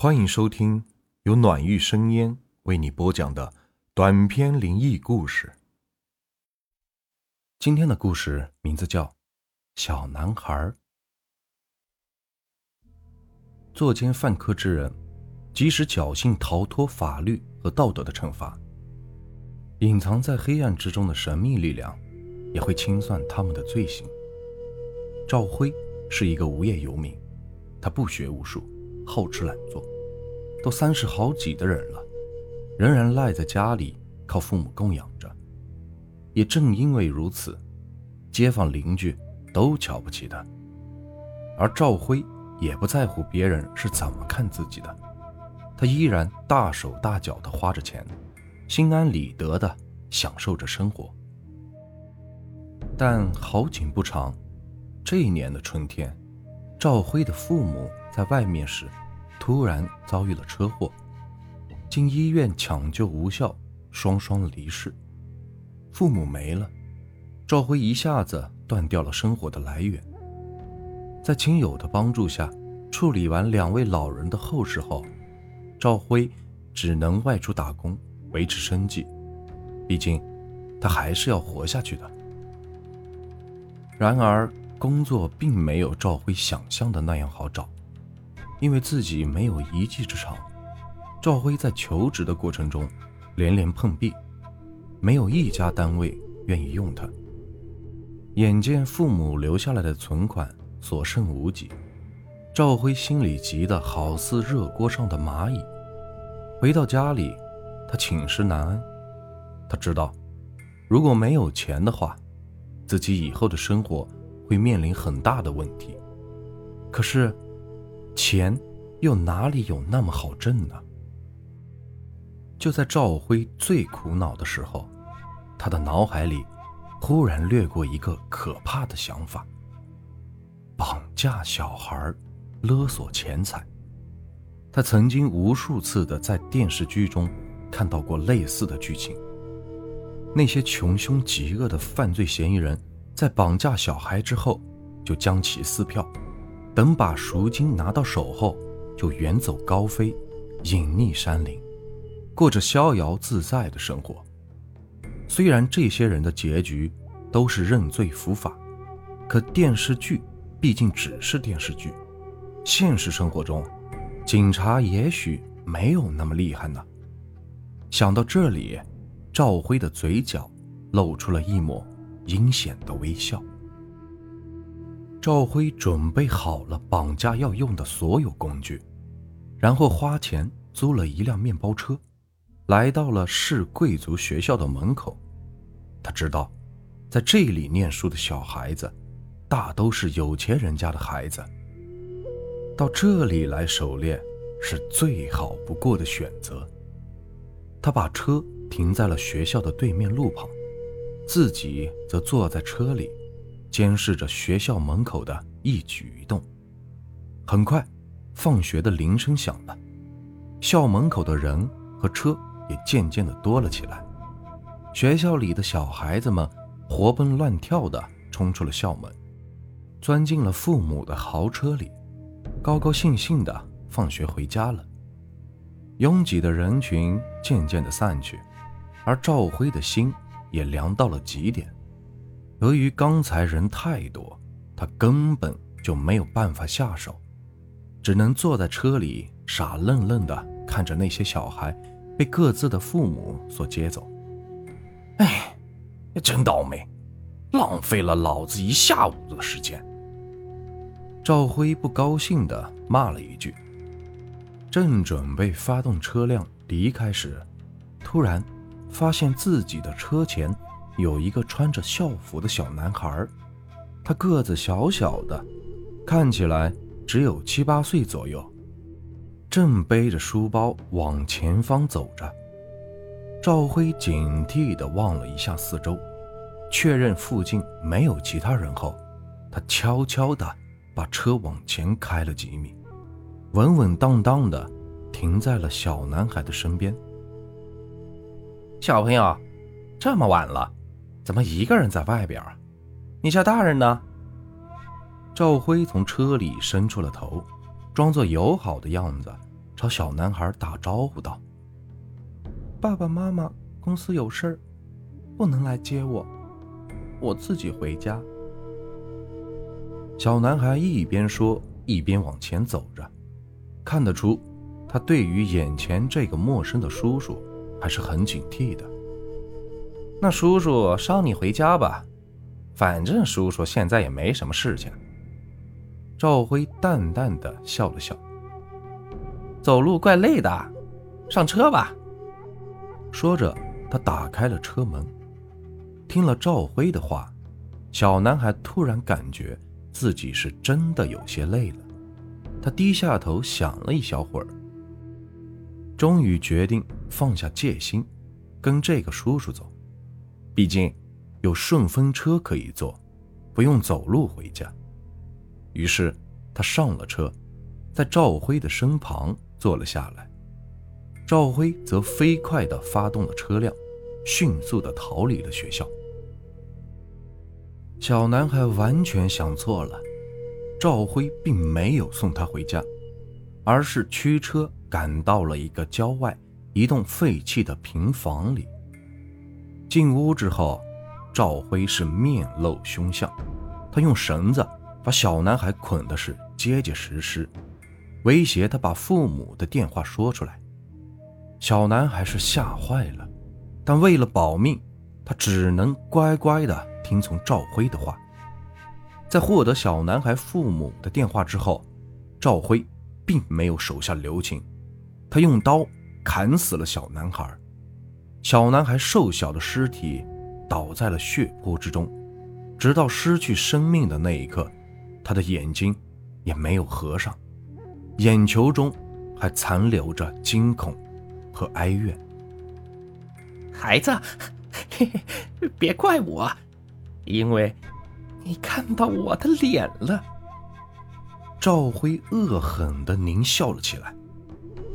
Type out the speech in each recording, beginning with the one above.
欢迎收听由暖玉生烟为你播讲的短篇灵异故事。今天的故事名字叫《小男孩》。作奸犯科之人，即使侥幸逃脱法律和道德的惩罚，隐藏在黑暗之中的神秘力量，也会清算他们的罪行。赵辉是一个无业游民，他不学无术。好吃懒做，都三十好几的人了，仍然赖在家里靠父母供养着。也正因为如此，街坊邻居都瞧不起他。而赵辉也不在乎别人是怎么看自己的，他依然大手大脚的花着钱，心安理得的享受着生活。但好景不长，这一年的春天，赵辉的父母。在外面时，突然遭遇了车祸，经医院抢救无效，双双离世。父母没了，赵辉一下子断掉了生活的来源。在亲友的帮助下，处理完两位老人的后事后，赵辉只能外出打工维持生计，毕竟他还是要活下去的。然而，工作并没有赵辉想象的那样好找。因为自己没有一技之长，赵辉在求职的过程中连连碰壁，没有一家单位愿意用他。眼见父母留下来的存款所剩无几，赵辉心里急得好似热锅上的蚂蚁。回到家里，他寝食难安。他知道，如果没有钱的话，自己以后的生活会面临很大的问题。可是。钱又哪里有那么好挣呢？就在赵辉最苦恼的时候，他的脑海里忽然掠过一个可怕的想法：绑架小孩，勒索钱财。他曾经无数次的在电视剧中看到过类似的剧情。那些穷凶极恶的犯罪嫌疑人在绑架小孩之后，就将其撕票。等把赎金拿到手后，就远走高飞，隐匿山林，过着逍遥自在的生活。虽然这些人的结局都是认罪伏法，可电视剧毕竟只是电视剧，现实生活中，警察也许没有那么厉害呢。想到这里，赵辉的嘴角露出了一抹阴险的微笑。赵辉准备好了绑架要用的所有工具，然后花钱租了一辆面包车，来到了市贵族学校的门口。他知道，在这里念书的小孩子，大都是有钱人家的孩子。到这里来狩猎是最好不过的选择。他把车停在了学校的对面路旁，自己则坐在车里。监视着学校门口的一举一动。很快，放学的铃声响了，校门口的人和车也渐渐的多了起来。学校里的小孩子们活蹦乱跳的冲出了校门，钻进了父母的豪车里，高高兴兴的放学回家了。拥挤的人群渐渐的散去，而赵辉的心也凉到了极点。由于刚才人太多，他根本就没有办法下手，只能坐在车里傻愣愣的看着那些小孩被各自的父母所接走。哎，真倒霉，浪费了老子一下午的时间。赵辉不高兴的骂了一句，正准备发动车辆离开时，突然发现自己的车前。有一个穿着校服的小男孩，他个子小小的，看起来只有七八岁左右，正背着书包往前方走着。赵辉警惕地望了一下四周，确认附近没有其他人后，他悄悄地把车往前开了几米，稳稳当当地停在了小男孩的身边。小朋友，这么晚了。怎么一个人在外边啊？你家大人呢？赵辉从车里伸出了头，装作友好的样子，朝小男孩打招呼道：“爸爸妈妈公司有事儿，不能来接我，我自己回家。”小男孩一边说，一边往前走着，看得出，他对于眼前这个陌生的叔叔还是很警惕的。那叔叔捎你回家吧，反正叔叔现在也没什么事情。赵辉淡淡的笑了笑。走路怪累的，上车吧。说着，他打开了车门。听了赵辉的话，小男孩突然感觉。自己是真的有些累了，他低下头想了一小会儿，终于决定放下戒心，跟这个叔叔走。毕竟有顺风车可以坐，不用走路回家。于是他上了车，在赵辉的身旁坐了下来。赵辉则飞快地发动了车辆，迅速地逃离了学校。小男孩完全想错了，赵辉并没有送他回家，而是驱车赶到了一个郊外一栋废弃的平房里。进屋之后，赵辉是面露凶相，他用绳子把小男孩捆的是结结实实，威胁他把父母的电话说出来。小男孩是吓坏了，但为了保命，他只能乖乖的。听从赵辉的话，在获得小男孩父母的电话之后，赵辉并没有手下留情，他用刀砍死了小男孩。小男孩瘦小的尸体倒在了血泊之中，直到失去生命的那一刻，他的眼睛也没有合上，眼球中还残留着惊恐和哀怨。孩子，嘿嘿，别怪我。因为，你看到我的脸了。赵辉恶狠地狞笑了起来，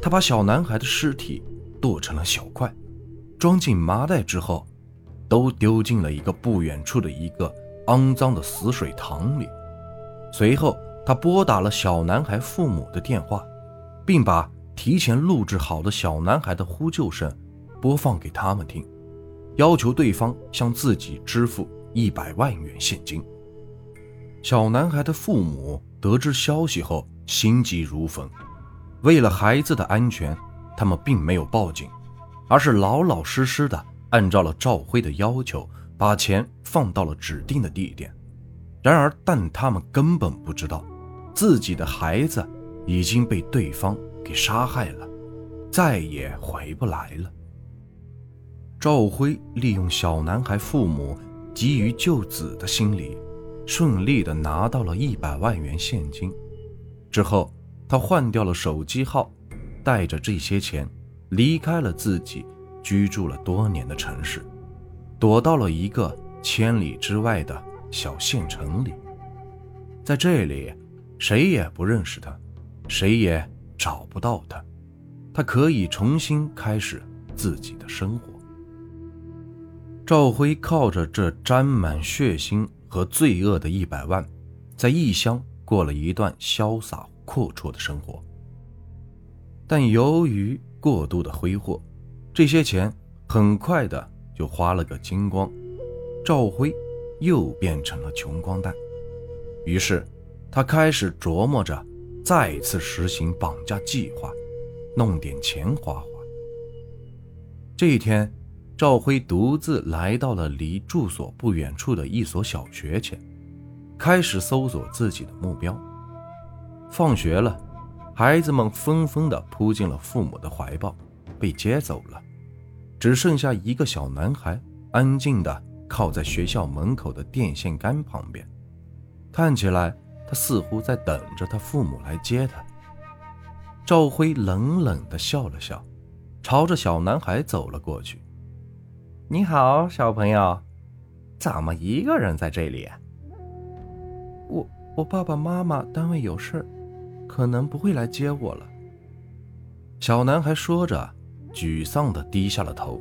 他把小男孩的尸体剁成了小块，装进麻袋之后，都丢进了一个不远处的一个肮脏的死水塘里。随后，他拨打了小男孩父母的电话，并把提前录制好的小男孩的呼救声播放给他们听，要求对方向自己支付。一百万元现金。小男孩的父母得知消息后心急如焚，为了孩子的安全，他们并没有报警，而是老老实实的按照了赵辉的要求，把钱放到了指定的地点。然而，但他们根本不知道，自己的孩子已经被对方给杀害了，再也回不来了。赵辉利用小男孩父母。急于救子的心理，顺利的拿到了一百万元现金。之后，他换掉了手机号，带着这些钱离开了自己居住了多年的城市，躲到了一个千里之外的小县城里。在这里，谁也不认识他，谁也找不到他，他可以重新开始自己的生活。赵辉靠着这沾满血腥和罪恶的一百万，在异乡过了一段潇洒阔绰的生活。但由于过度的挥霍，这些钱很快的就花了个精光，赵辉又变成了穷光蛋。于是，他开始琢磨着再次实行绑架计划，弄点钱花花。这一天。赵辉独自来到了离住所不远处的一所小学前，开始搜索自己的目标。放学了，孩子们纷纷的扑进了父母的怀抱，被接走了，只剩下一个小男孩安静的靠在学校门口的电线杆旁边，看起来他似乎在等着他父母来接他。赵辉冷冷的笑了笑，朝着小男孩走了过去。你好，小朋友，怎么一个人在这里？我我爸爸妈妈单位有事可能不会来接我了。小男孩说着，沮丧的低下了头。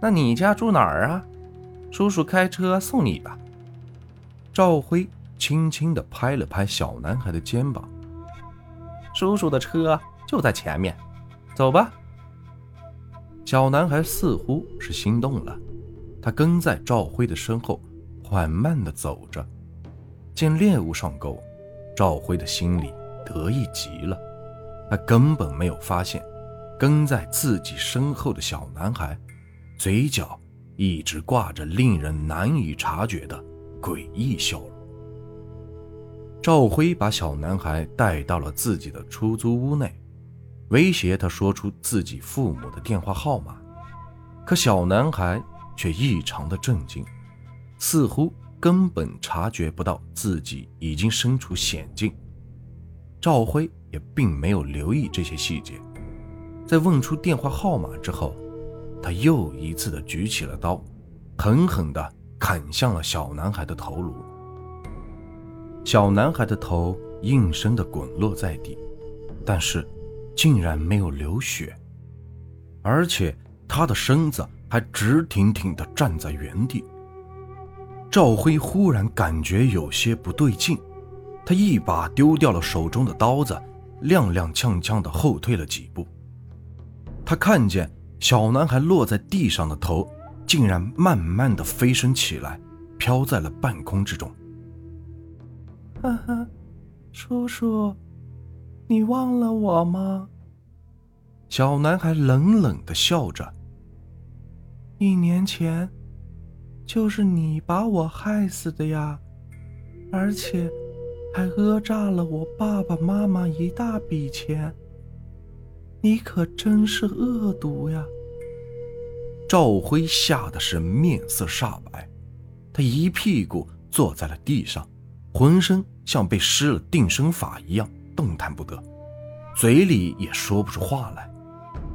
那你家住哪儿啊？叔叔开车送你吧。赵辉轻轻的拍了拍小男孩的肩膀。叔叔的车就在前面，走吧。小男孩似乎是心动了，他跟在赵辉的身后，缓慢地走着。见猎物上钩，赵辉的心里得意极了。他根本没有发现，跟在自己身后的小男孩，嘴角一直挂着令人难以察觉的诡异笑容。赵辉把小男孩带到了自己的出租屋内。威胁他说出自己父母的电话号码，可小男孩却异常的镇静，似乎根本察觉不到自己已经身处险境。赵辉也并没有留意这些细节，在问出电话号码之后，他又一次的举起了刀，狠狠的砍向了小男孩的头颅。小男孩的头应声的滚落在地，但是。竟然没有流血，而且他的身子还直挺挺的站在原地。赵辉忽然感觉有些不对劲，他一把丢掉了手中的刀子，踉踉跄跄地后退了几步。他看见小男孩落在地上的头，竟然慢慢地飞升起来，飘在了半空之中。哈哈，叔叔。你忘了我吗？小男孩冷冷的笑着。一年前，就是你把我害死的呀，而且还讹诈了我爸爸妈妈一大笔钱。你可真是恶毒呀！赵辉吓得是面色煞白，他一屁股坐在了地上，浑身像被施了定身法一样。动弹不得，嘴里也说不出话来，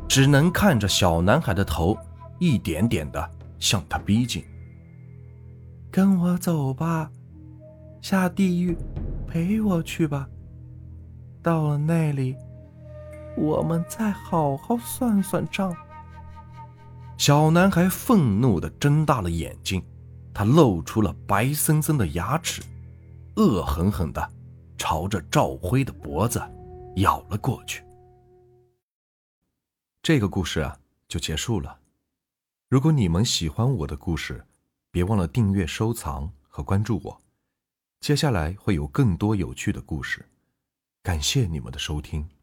只能看着小男孩的头一点点的向他逼近。跟我走吧，下地狱陪我去吧。到了那里，我们再好好算算账。小男孩愤怒的睁大了眼睛，他露出了白森森的牙齿，恶狠狠的。朝着赵辉的脖子咬了过去。这个故事啊，就结束了。如果你们喜欢我的故事，别忘了订阅、收藏和关注我。接下来会有更多有趣的故事。感谢你们的收听。